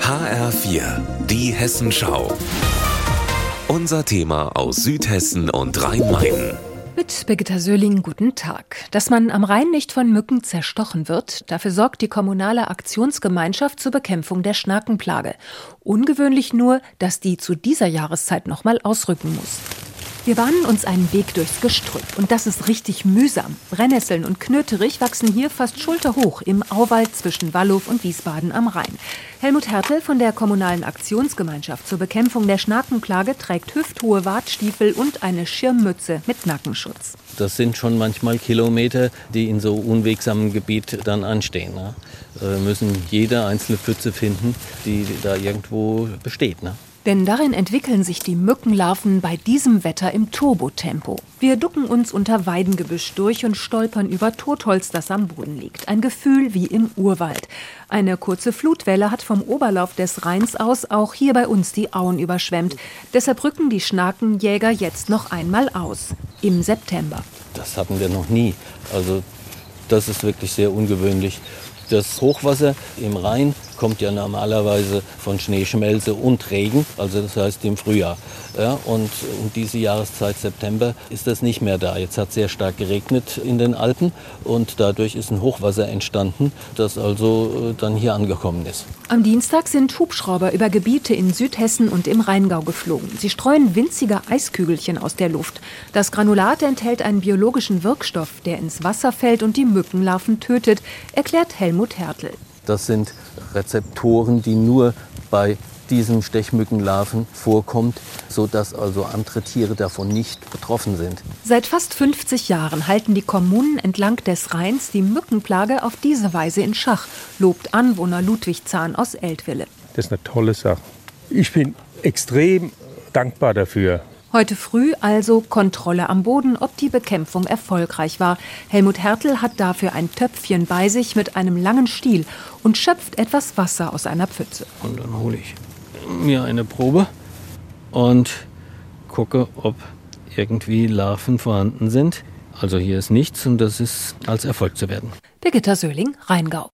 HR4, die Hessenschau. Unser Thema aus Südhessen und Rhein-Main. Mit Birgitta Söhling, guten Tag. Dass man am Rhein nicht von Mücken zerstochen wird, dafür sorgt die kommunale Aktionsgemeinschaft zur Bekämpfung der Schnakenplage. Ungewöhnlich nur, dass die zu dieser Jahreszeit nochmal ausrücken muss. Wir bahnen uns einen Weg durchs Gestrüpp und das ist richtig mühsam. Brennnesseln und Knöterich wachsen hier fast schulterhoch im Auwald zwischen Wallow und Wiesbaden am Rhein. Helmut Hertel von der Kommunalen Aktionsgemeinschaft zur Bekämpfung der Schnakenplage trägt hüfthohe Wartstiefel und eine Schirmmütze mit Nackenschutz. Das sind schon manchmal Kilometer, die in so unwegsamem Gebiet dann anstehen. Ne? Wir müssen jede einzelne Pfütze finden, die da irgendwo besteht. Ne? Denn darin entwickeln sich die Mückenlarven bei diesem Wetter im Turbotempo. Wir ducken uns unter Weidengebüsch durch und stolpern über Totholz, das am Boden liegt. Ein Gefühl wie im Urwald. Eine kurze Flutwelle hat vom Oberlauf des Rheins aus auch hier bei uns die Auen überschwemmt. Deshalb rücken die Schnakenjäger jetzt noch einmal aus. Im September. Das hatten wir noch nie. Also das ist wirklich sehr ungewöhnlich. Das Hochwasser im Rhein kommt ja normalerweise von Schneeschmelze und Regen, also das heißt im Frühjahr. Ja, und um diese Jahreszeit September ist das nicht mehr da. Jetzt hat sehr stark geregnet in den Alpen und dadurch ist ein Hochwasser entstanden, das also äh, dann hier angekommen ist. Am Dienstag sind Hubschrauber über Gebiete in Südhessen und im Rheingau geflogen. Sie streuen winzige Eiskügelchen aus der Luft. Das Granulat enthält einen biologischen Wirkstoff, der ins Wasser fällt und die Mückenlarven tötet, erklärt Helmut Hertel. Das sind Rezeptoren, die nur bei diesen Stechmückenlarven vorkommt, sodass also andere Tiere davon nicht betroffen sind. Seit fast 50 Jahren halten die Kommunen entlang des Rheins die Mückenplage auf diese Weise in Schach, lobt Anwohner Ludwig Zahn aus Eltville. Das ist eine tolle Sache. Ich bin extrem dankbar dafür. Heute früh also Kontrolle am Boden, ob die Bekämpfung erfolgreich war. Helmut Hertel hat dafür ein Töpfchen bei sich mit einem langen Stiel und schöpft etwas Wasser aus einer Pfütze. Und dann hole ich mir eine Probe und gucke, ob irgendwie Larven vorhanden sind. Also hier ist nichts und das ist als Erfolg zu werden. Birgitta Söhling, Rheingau.